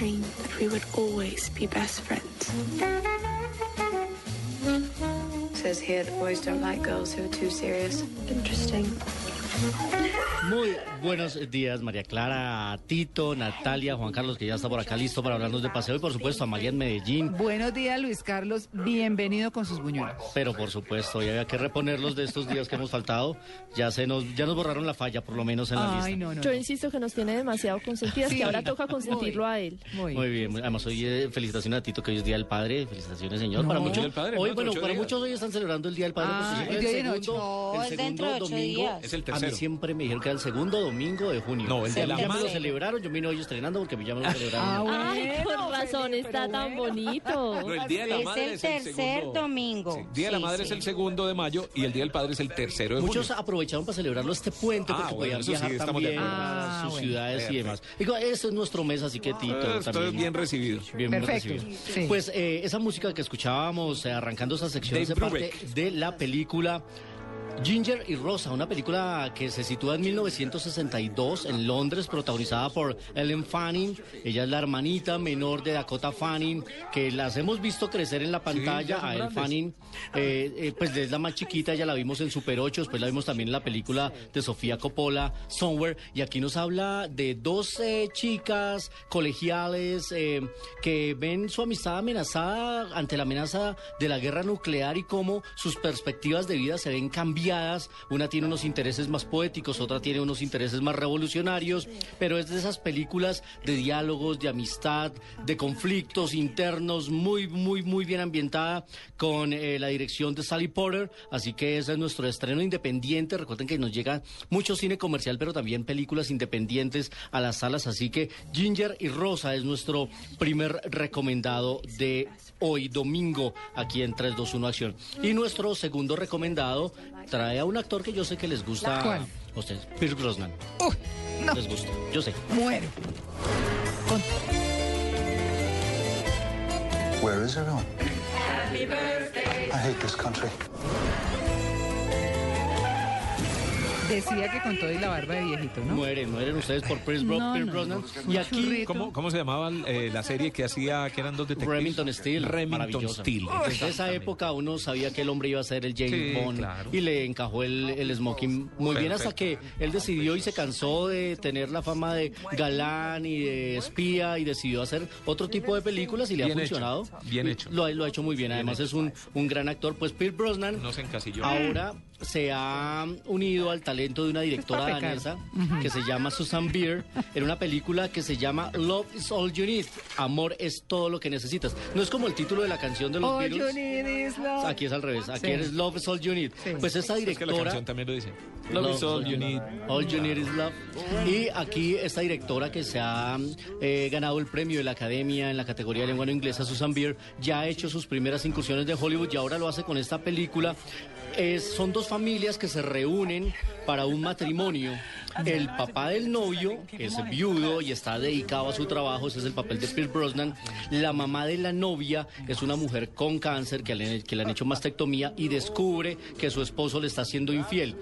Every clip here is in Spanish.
Dream that we would always be best friends. Says here that boys don't like girls who are too serious. Interesting. Muy buenos días, María Clara, Tito, Natalia, Juan Carlos, que ya está por acá listo para hablarnos de paseo, y por supuesto a María en Medellín. Buenos días, Luis Carlos. Bienvenido con sus buñuelos. Pero por supuesto, ya había que reponerlos de estos días que hemos faltado. Ya se nos, ya nos borraron la falla, por lo menos en la Ay, lista. no, no. Yo no. insisto que nos tiene demasiado consentidas, Sí. que ahora toca consentirlo Muy. a él. Muy, Muy bien, muy- además hoy eh, felicitaciones a Tito, que hoy es Día del Padre. Felicitaciones, señor. No. Para muchos, del Padre, hoy, ¿no? bueno, Ocho para días. muchos hoy están celebrando el Día del Padre. Ah, porque el siempre día de el segundo, No, el es segundo dentro de ocho domingo. días. Es el A siempre me dijeron que era el segundo domingo de junio. No, el de Ya la me lo madre. celebraron, yo vine hoy estrenando porque ya me lo celebraron. Ah, bueno, Ay, con razón, está tan bueno. bonito. No, el Día de la Es Madre el es el tercer segundo. domingo. Sí, Día de la Madre sí. es el segundo de mayo y el Día del Padre es el tercero de Muchos junio. aprovecharon para celebrarlo este puente Ah, porque bueno, podían eso sí, viajar también a Ah, sus bueno. ciudades y demás. Digo, este es nuestro mes, así que Tito también. es bien recibido. Bien Perfecto, recibido. Pues eh, esa música que escuchábamos eh, arrancando esa sección Dave hace parte de la película Ginger y Rosa, una película que se sitúa en 1962 en Londres, protagonizada por Ellen Fanning. Ella es la hermanita menor de Dakota Fanning, que las hemos visto crecer en la pantalla. a Ellen. Fanning, eh, eh, pues es la más chiquita, ya la vimos en Super 8, después la vimos también en la película de Sofía Coppola, Somewhere, y aquí nos habla de dos eh, chicas colegiales eh, que ven su amistad amenazada ante la amenaza de la guerra nuclear y cómo sus perspectivas de vida se ven cambiadas. Una tiene unos intereses más poéticos, otra tiene unos intereses más revolucionarios, pero es de esas películas de diálogos, de amistad, de conflictos internos, muy, muy, muy bien ambientada con eh, la dirección de Sally Porter. Así que ese es nuestro estreno independiente. Recuerden que nos llega mucho cine comercial, pero también películas independientes a las salas. Así que Ginger y Rosa es nuestro primer recomendado de hoy domingo aquí en 321 Acción. Y nuestro segundo recomendado trae a un actor que yo sé que les gusta ¿Cuál? a ustedes, Pierce Brosnan. Uy, no, Les gusta, yo sé. muero. Con- Where is everyone? I hate this country. Decía que con todo y la barba de viejito, ¿no? Mueren, mueren ustedes por Pierce, Bro- No, Brosnan. no. Y aquí. ¿Cómo, cómo se llamaba eh, la serie que hacía, que eran dos detectives? Remington Steel. Remington maravillosa. Steel. Desde esa época uno sabía que el hombre iba a ser el James Sí, Bond claro. y le encajó el, el smoking muy bien hasta que él decidió y se cansó de tener la fama de galán y de espía y decidió hacer otro tipo de películas y le Bien ha hecho, funcionado. bien hecho. Lo, ha- lo ha hecho muy bien. Además es un, un gran actor. Pues Pierce Brosnan No se encasilló. ahora se ha unido al talento de una directora Es pa' pecar. danesa que se llama Susan Beer en una película que se llama Love is All You Need. Amor es todo lo que necesitas. No es como el título de la canción de los All you Beatles. need is love. Aquí es al revés. Aquí Sí. es Love is All You Need. Sí. Pues esa Es que la directora. canción también lo dice. Love is all you need. All you need is love. Y aquí esta directora que se ha eh, ganado el premio de la Academia en la categoría de lengua no inglesa, Susan Beer, ya ha hecho sus primeras incursiones de Hollywood y ahora lo hace con esta película. Es- son dos familias que se reúnen para un matrimonio. El papá del novio es viudo y está dedicado a su trabajo, ese es el papel de Pierce Brosnan. La mamá de la novia es una mujer con cáncer que le, que le han hecho mastectomía y descubre que su esposo le está siendo infiel.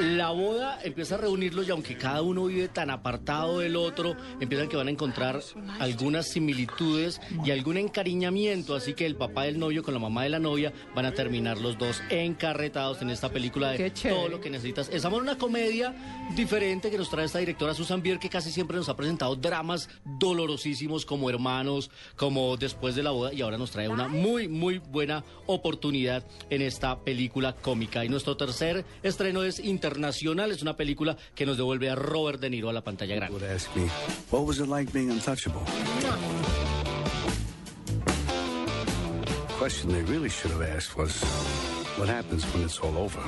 La boda empieza a reunirlos y aunque cada uno vive tan apartado del otro, empiezan que van a encontrar algunas similitudes y algún encariñamiento, así que el papá del novio con la mamá de la novia van a terminar los dos encarretados en esta película de todo lo que necesitas. En una comedia diferente que nos trae esta directora Susan Bier, que casi siempre nos ha presentado dramas dolorosísimos como hermanos, como después de la boda, y ahora nos trae una muy, muy buena oportunidad en esta película cómica. Y nuestro tercer estreno es internacional, es una película que nos devuelve a Robert De Niro a la pantalla grande. Would ask me, what was it like being untouchable? question they really should have asked was, What happens when it's all over?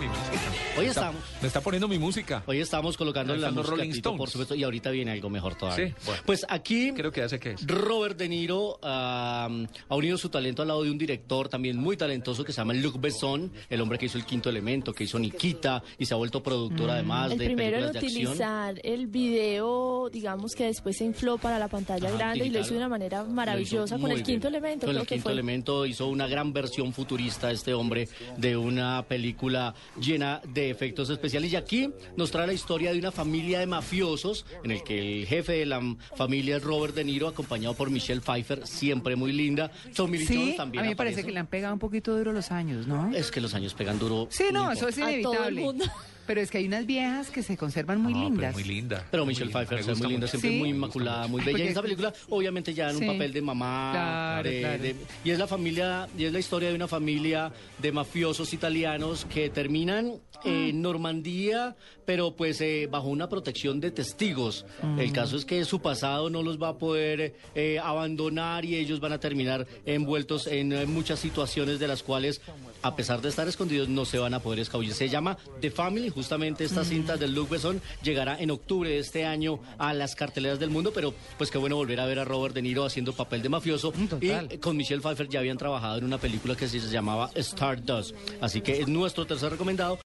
Hoy estamos. Me está poniendo mi música. Hoy estamos colocando la música Rolling Tito, Stones. por supuesto, y ahorita viene algo mejor todavía. Sí, bueno. Pues aquí Creo que hace que es. Robert De Niro ah, ha unido su talento al lado de un director también muy talentoso que se llama Luc Besson, el hombre que hizo El Quinto Elemento, que hizo Nikita y se ha vuelto productor además El de primero en películas de acción. utilizar el video, digamos que después se infló para la pantalla Ajá, grande y lo digital. hizo de una manera maravillosa Lo con el muy quinto bien. elemento. Con el quinto fue. elemento hizo una gran versión futurista este hombre de una película llena de efectos especiales. Y aquí nos trae la historia de una familia de mafiosos en el que el jefe de la familia es Robert De Niro, acompañado por Michelle Pfeiffer, siempre muy linda. Tommy Lee Sí, Jones a también mí me parece aparece. que le han pegado un poquito duro los años, ¿no? Es que los años pegan duro. Sí, no, eso es A todo el inevitable. mundo. Pero es que hay unas viejas que se conservan muy No, pero lindas. muy linda. Pero Muy Michelle linda, Pfeiffer es muy linda, siempre Sí. muy inmaculada, muy bella. Y en esa película, obviamente, ya en un Sí. papel de mamá. Claro, de- claro. de- y es la familia, y es la historia de una familia de mafiosos italianos que terminan en Normandía, pero pues eh, bajo una protección de testigos. El caso es que su pasado no los va a poder eh, abandonar y ellos van a terminar envueltos en eh, muchas situaciones de las cuales, a pesar de estar escondidos, no se van a poder escabullir. Se llama The Family, justamente esta cinta de Luc Besson llegará en octubre de este año a las carteleras del mundo, pero pues qué bueno volver a ver a Robert De Niro haciendo papel de mafioso. total. Y con Michelle Pfeiffer ya habían trabajado en una película que se llamaba Stardust. Así que es nuestro tercer recomendado.